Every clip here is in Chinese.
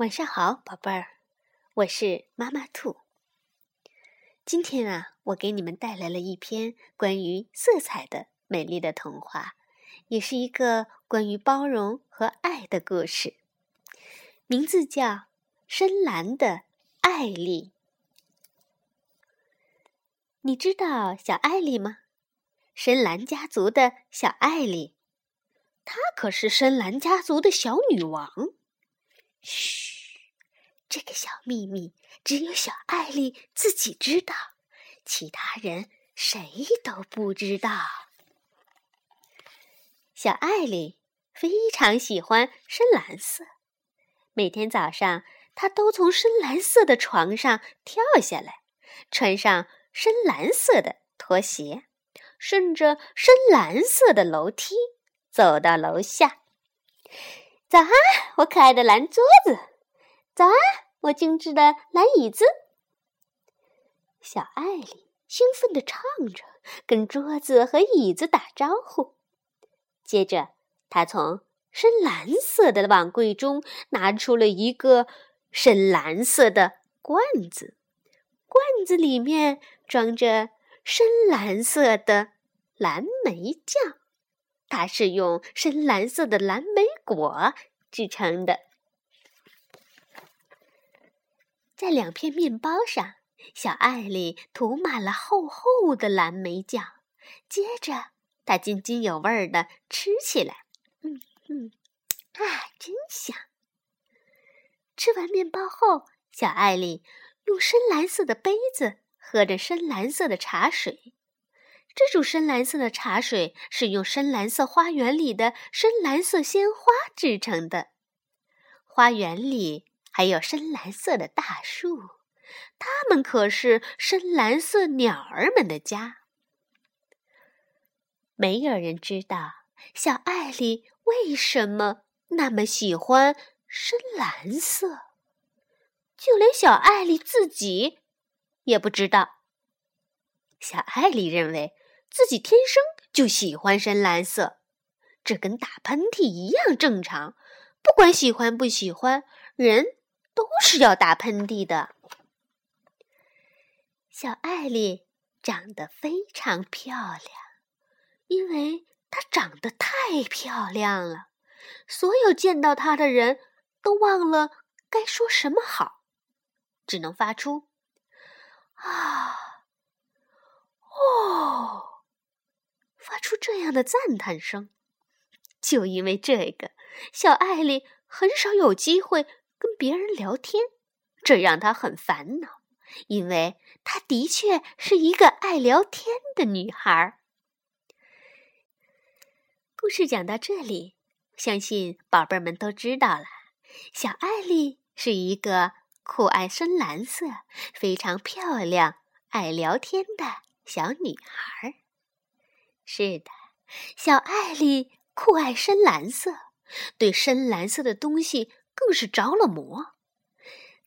晚上好，宝贝儿，我是妈妈兔。今天啊，我给你们带来了一篇关于色彩的美丽的童话，也是一个关于包容和爱的故事，名字叫《深蓝的艾丽》。你知道小艾丽吗？深蓝家族的小艾丽，她可是深蓝家族的小女王。嘘，这个小秘密只有小艾丽自己知道，其他人谁都不知道。小艾丽非常喜欢深蓝色，每天早上她都从深蓝色的床上跳下来，穿上深蓝色的拖鞋，顺着深蓝色的楼梯走到楼下。早安，我可爱的蓝桌子！早安，我精致的蓝椅子！小艾莉兴奋地唱着，跟桌子和椅子打招呼。接着，她从深蓝色的碗柜中拿出了一个深蓝色的罐子，罐子里面装着深蓝色的蓝莓酱。它是用深蓝色的蓝莓果制成的，在两片面包上，小艾丽涂满了厚厚的蓝莓酱。接着，她津津有味的吃起来，嗯嗯，啊，真香！吃完面包后，小艾丽用深蓝色的杯子喝着深蓝色的茶水。这种深蓝色的茶水是用深蓝色花园里的深蓝色鲜花制成的。花园里还有深蓝色的大树，它们可是深蓝色鸟儿们的家。没有人知道小艾丽为什么那么喜欢深蓝色，就连小艾丽自己也不知道。小艾丽认为。自己天生就喜欢深蓝色，这跟打喷嚏一样正常。不管喜欢不喜欢，人都是要打喷嚏的。小艾丽长得非常漂亮，因为她长得太漂亮了，所有见到她的人都忘了该说什么好，只能发出“啊，哦”。发出这样的赞叹声，就因为这个，小艾丽很少有机会跟别人聊天，这让她很烦恼，因为她的确是一个爱聊天的女孩。故事讲到这里，相信宝贝们都知道了，小艾丽是一个酷爱深蓝色、非常漂亮、爱聊天的小女孩。是的，小艾丽酷爱深蓝色，对深蓝色的东西更是着了魔。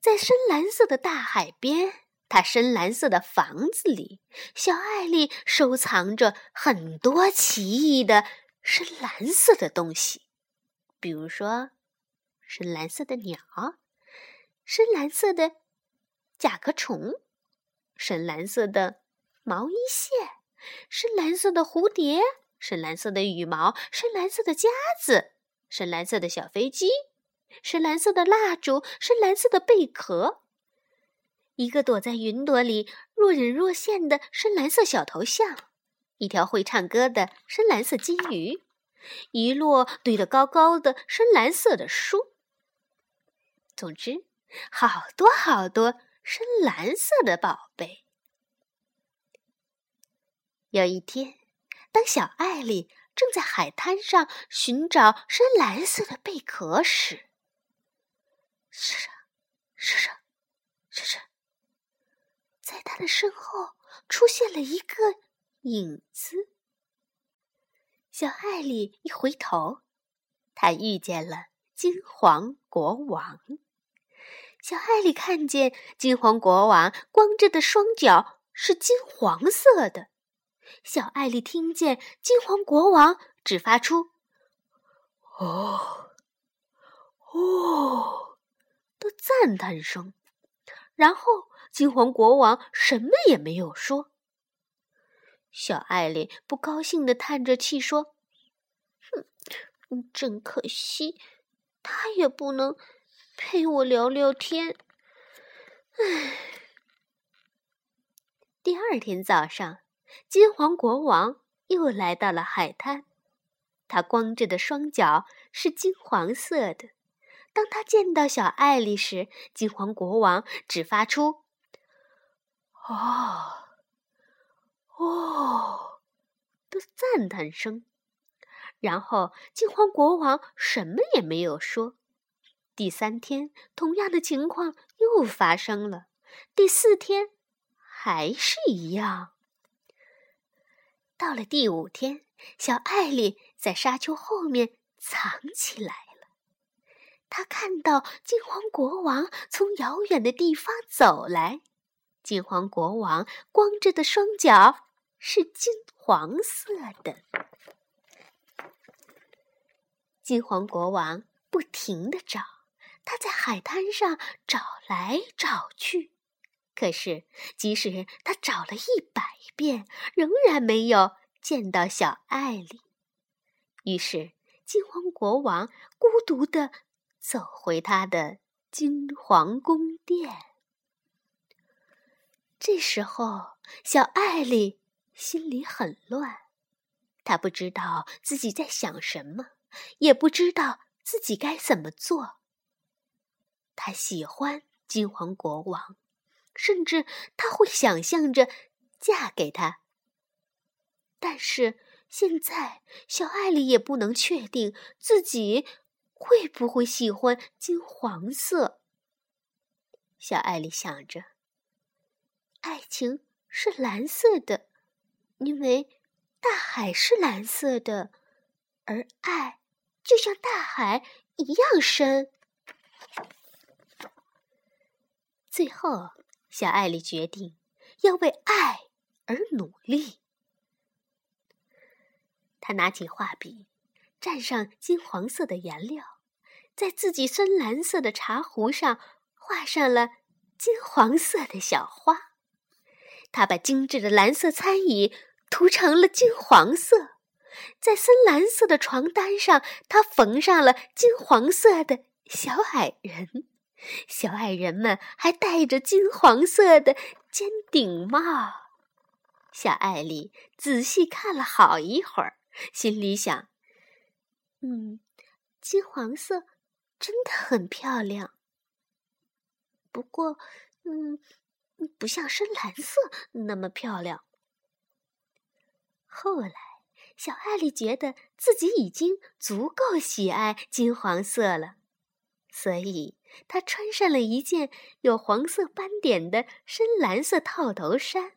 在深蓝色的大海边，它深蓝色的房子里，小艾丽收藏着很多奇异的深蓝色的东西，比如说深蓝色的鸟，深蓝色的甲壳虫，深蓝色的毛衣线。深蓝色的蝴蝶，深蓝色的羽毛，深蓝色的夹子，深蓝色的小飞机，深蓝色的蜡烛，深蓝色的贝壳，一个躲在云朵里若隐若现的深蓝色小头像，一条会唱歌的深蓝色金鱼，一摞堆得高高的深蓝色的书。总之，好多好多深蓝色的宝贝。有一天，当小艾丽正在海滩上寻找深蓝色的贝壳时，是着，是着，是着，在他的身后出现了一个影子。小艾丽一回头，她遇见了金黄国王。小艾丽看见金黄国王光着的双脚是金黄色的。小艾丽听见金黄国王只发出“哦，哦”的赞叹声。然后金黄国王什么也没有说。小艾丽不高兴的叹着气说：“哼，真可惜，他也不能陪我聊聊天。”唉。第二天早上，金黄国王又来到了海滩。他光着的双脚是金黄色的。当他见到小艾丽时，金黄国王只发出“哦。”哦，的赞叹声。然后金黄国王什么也没有说。第三天，同样的情况又发生了。第四天，还是一样。到了第五天，小艾丽在沙丘后面藏起来了。他看到金黄国王从遥远的地方走来。金黄国王光着的双脚。是金黄色的。金黄国王不停的找，他在海滩上找来找去，可是即使他找了一百遍，仍然没有见到小艾丽。于是，金黄国王孤独地走回他的金黄宫殿。这时候，小艾丽。心里很乱，她不知道自己在想什么，也不知道自己该怎么做。他喜欢金黄国王，甚至他会想象着嫁给他。但是现在，小艾丽也不能确定自己会不会喜欢金黄色。小艾丽想着，爱情是蓝色的。因为大海是蓝色的，而爱就像大海一样深。最后，小艾丽决定要为爱而努力。他拿起画笔，蘸上金黄色的颜料，在自己深蓝色的茶壶上画上了金黄色的小花。他把精致的蓝色餐椅。涂成了金黄色，在深蓝色的床单上，他缝上了金黄色的小矮人。小矮人们还戴着金黄色的尖顶帽。小艾丽仔细看了好一会儿，心里想：“嗯，金黄色真的很漂亮。不过，嗯，不像深蓝色那么漂亮。”后来，小艾丽觉得自己已经足够喜爱金黄色了，所以她穿上了一件有黄色斑点的深蓝色套头衫，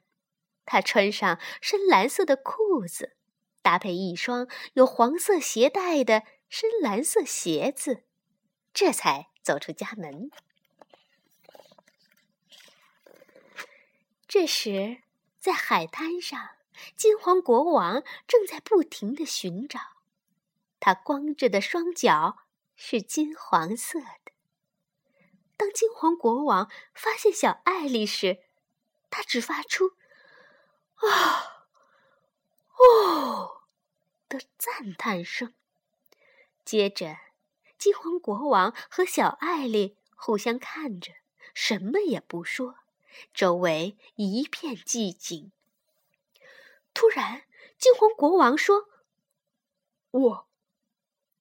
她穿上深蓝色的裤子，搭配一双有黄色鞋带的深蓝色鞋子，这才走出家门。这时，在海滩上。金黄国王正在不停的寻找，他光着的双脚是金黄色的。当金黄国王发现小艾丽时，他只发出“啊，哦”的赞叹声。接着，金黄国王和小艾丽互相看着，什么也不说，周围一片寂静。突然，金黄国王说：“我，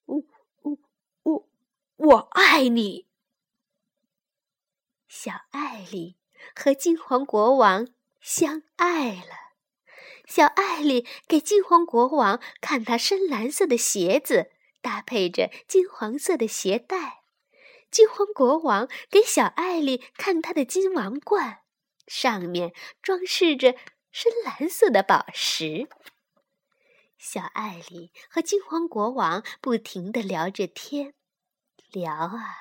我，我，我，我爱你。”小艾丽和金黄国王相爱了。小艾丽给金黄国王看她深蓝色的鞋子，搭配着金黄色的鞋带。金黄国王给小艾丽看他的金王冠，上面装饰着。深蓝色的宝石。小艾丽和金黄国王不停地聊着天，聊啊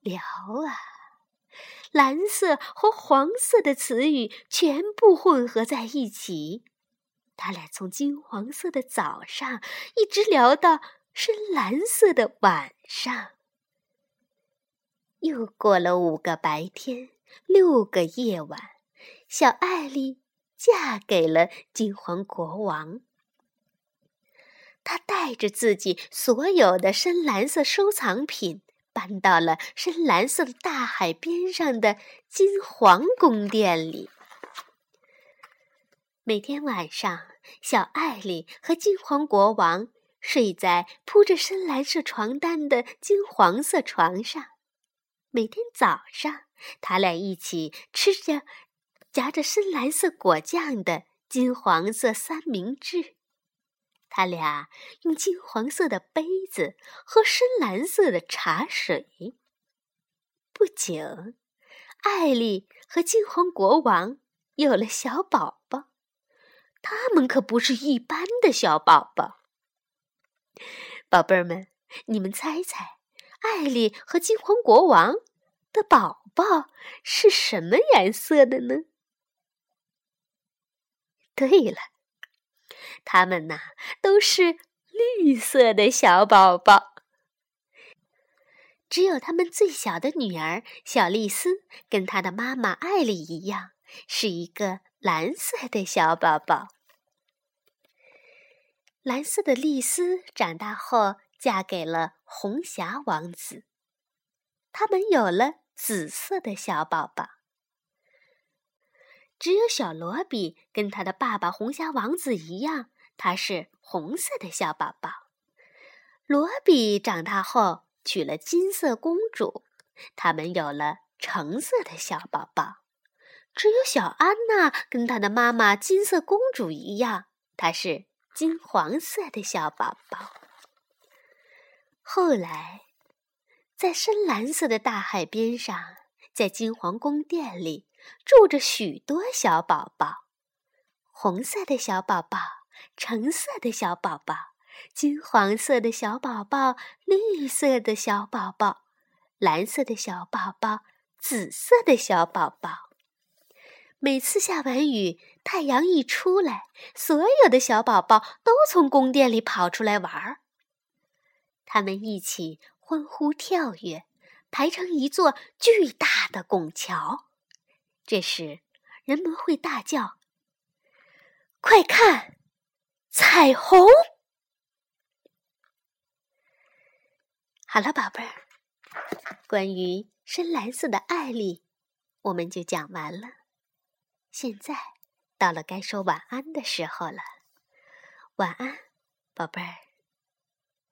聊啊，蓝色和黄色的词语全部混合在一起。他俩从金黄色的早上一直聊到深蓝色的晚上。又过了五个白天，六个夜晚，小艾丽嫁给了金黄国王。她带着自己所有的深蓝色收藏品，搬到了深蓝色的大海边上的金黄宫殿里。每天晚上，小艾丽和金黄国王睡在铺着深蓝色床单的金黄色床上。每天早上，他俩一起吃着夹着深蓝色果酱的金黄色三明治。他俩用金黄色的杯子喝深蓝色的茶水。不久，艾丽和金黄国王有了小宝宝。他们可不是一般的小宝宝。宝贝儿们，你们猜猜，艾丽和金黄国王的宝宝是什么颜色的呢？对了。他们呐，都是绿色的小宝宝。只有他们最小的女儿小丽丝，跟她的妈妈艾丽一样，是一个蓝色的小宝宝。蓝色的丽丝长大后嫁给了红霞王子，他们有了紫色的小宝宝。只有小罗比跟他的爸爸红霞王子一样。他是红色的小宝宝，罗比长大后娶了金色公主，他们有了橙色的小宝宝。只有小安娜跟她的妈妈金色公主一样，她是金黄色的小宝宝。后来，在深蓝色的大海边上，在金黄宫殿里住着许多小宝宝，红色的小宝宝。橙色的小宝宝，金黄色的小宝宝，绿色的小宝宝，蓝色的小宝宝，紫色的小宝宝。每次下完雨，太阳一出来，所有的小宝宝都从宫殿里跑出来玩儿。他们一起欢呼跳跃，排成一座巨大的拱桥。这时，人们会大叫：“快看！”彩虹。好了，宝贝儿，关于深蓝色的艾丽，我们就讲完了。现在到了该说晚安的时候了，晚安，宝贝儿。